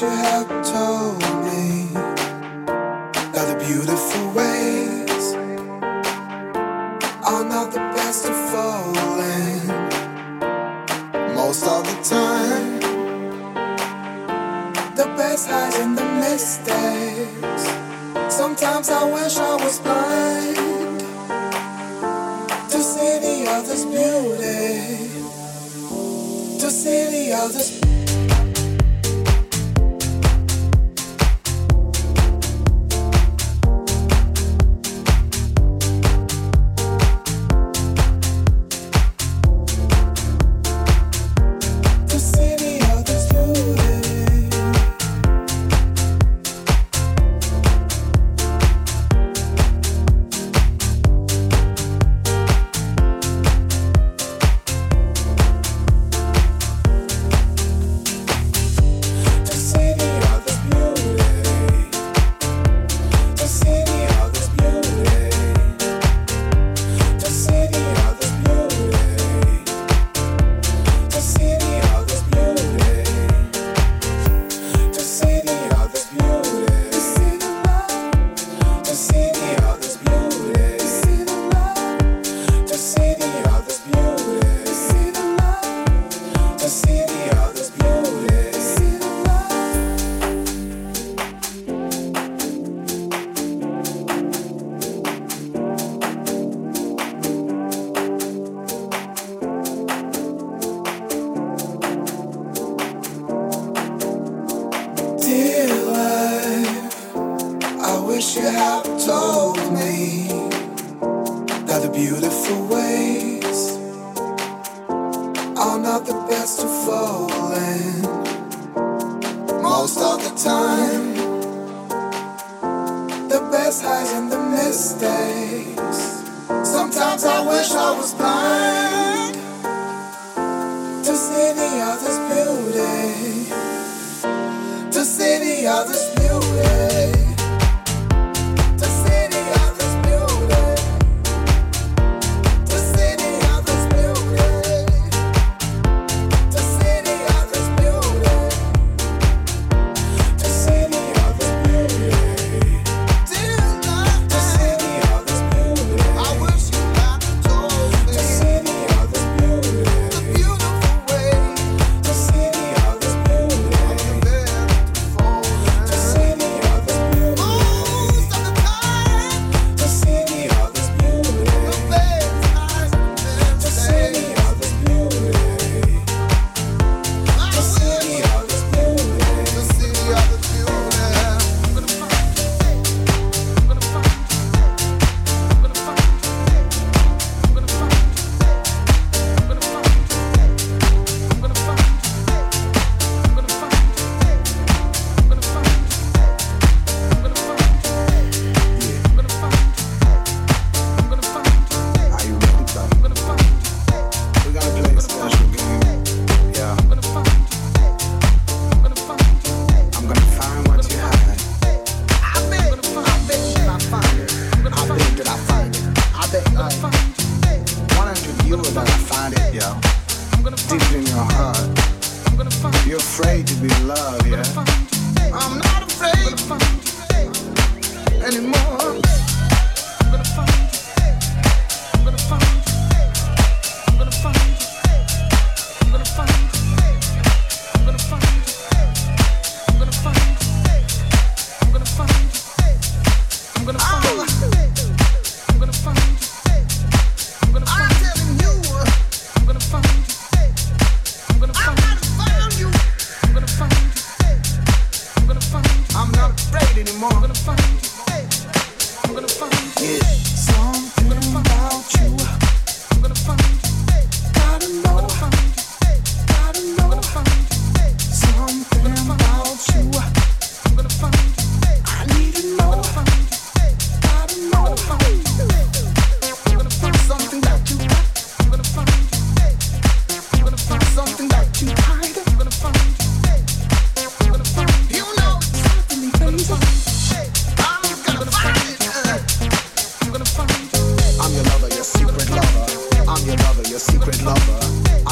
you have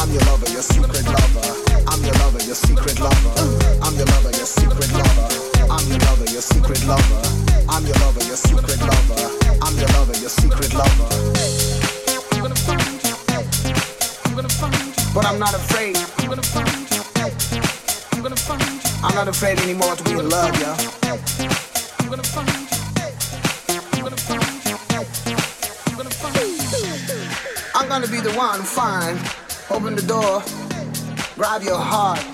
I'm your lover, your secret lover. I'm your lover, your secret lover. I'm your lover, your secret lover. I'm your lover, your secret lover. I'm your lover, your secret lover. But I'm not afraid. I'm not afraid anymore to be in love. I'm gonna be the one, fine. Open the door, grab your heart.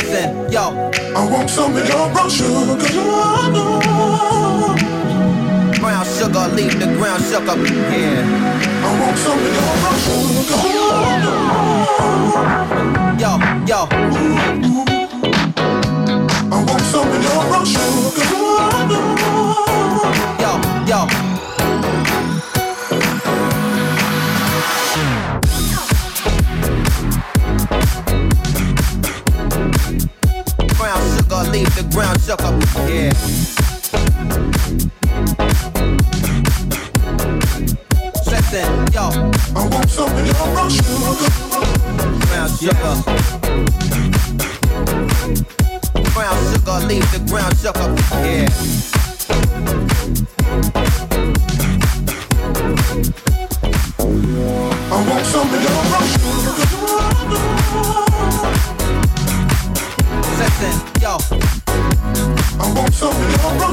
Listen, yo. I want some of your brown sugar. Sugar. Brown sugar, leave the ground sugar, yeah. I want some of your brown sugar. Yo, yo, I want some of your brown sugar. yo, yo. Sugar, leave the ground sugar, yeah. Listen, yo. I want some of your brown sugar. Brown sugar. Brown sugar, leave the ground sugar, yeah. I want some of your brown sugar. Listen, yo. I want some of your brown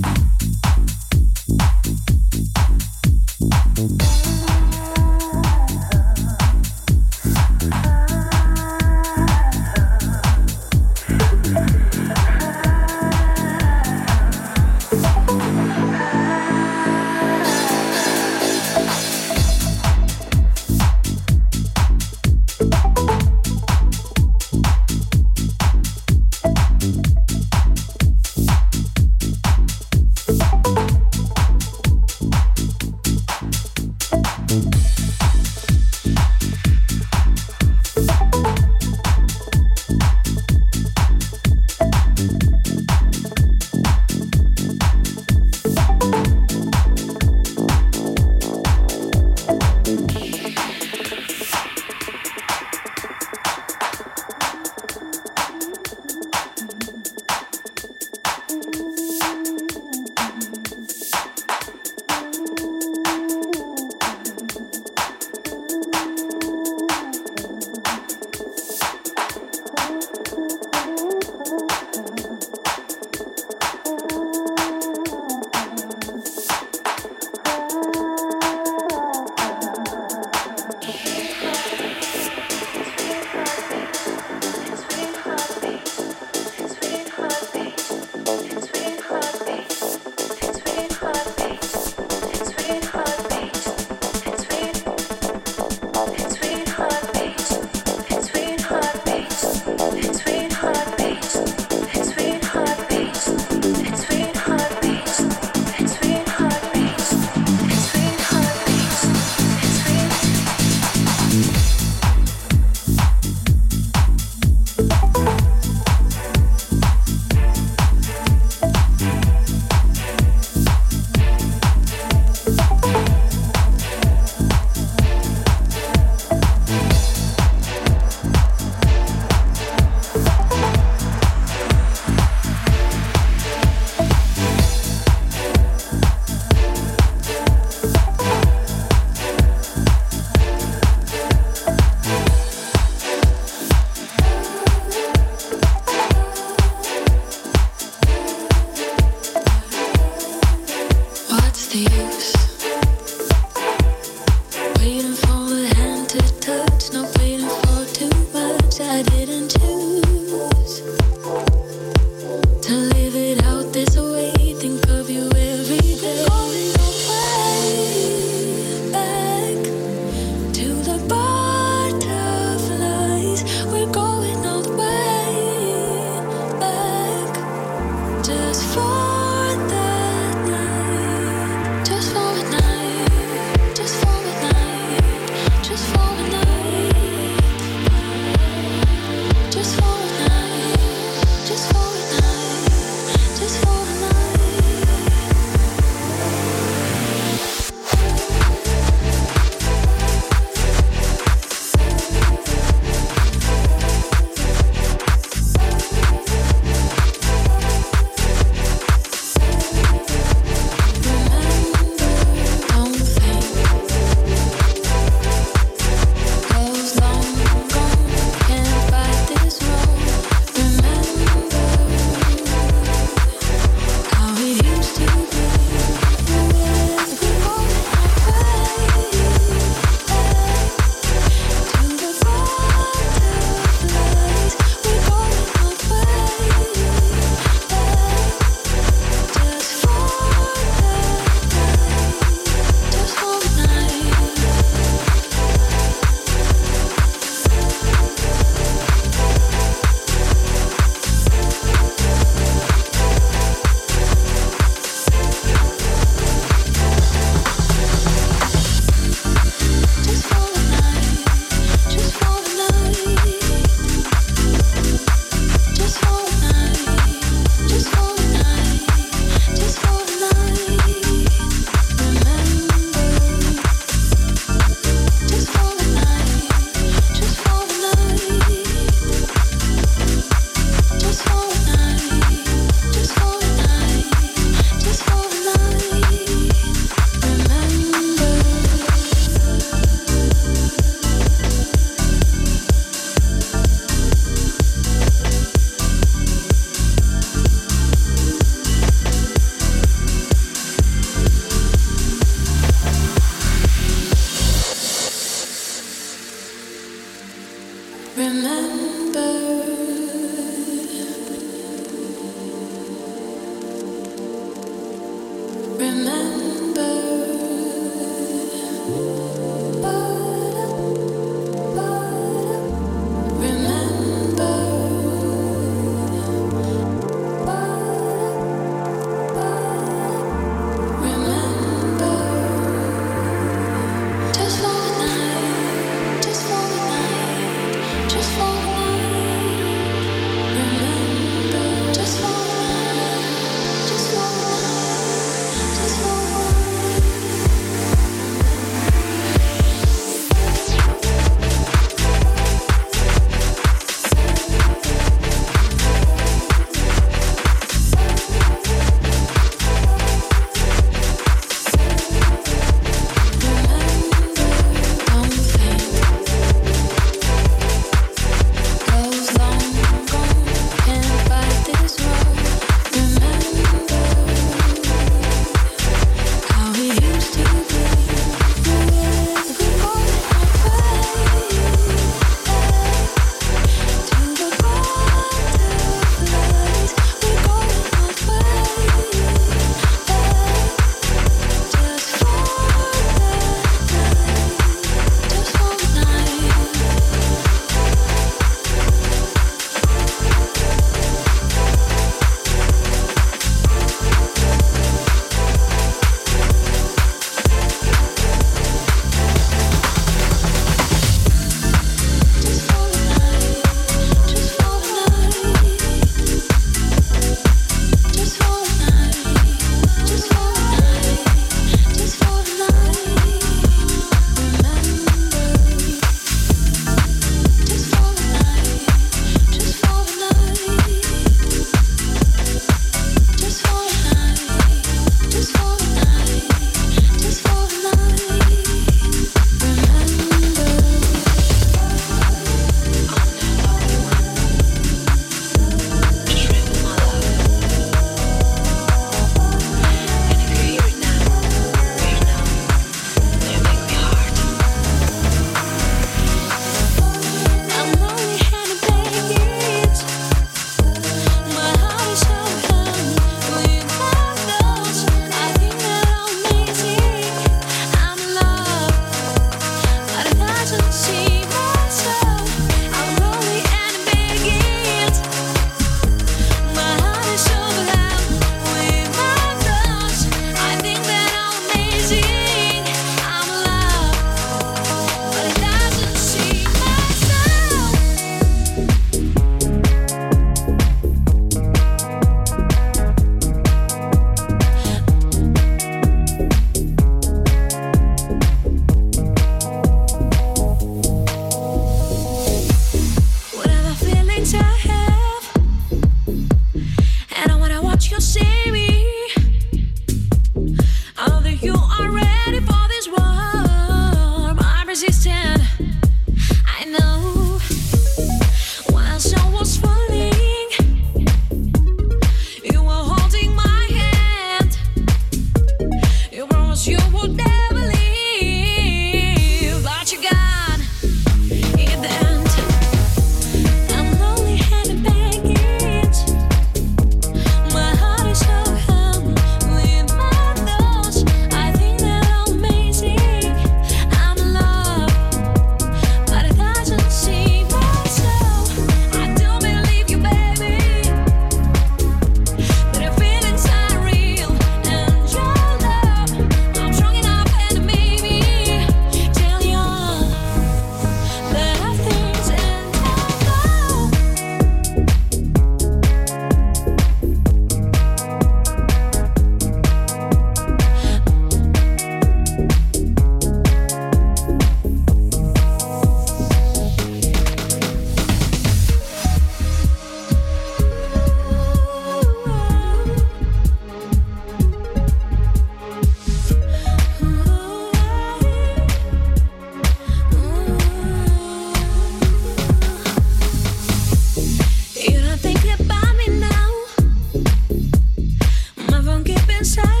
inside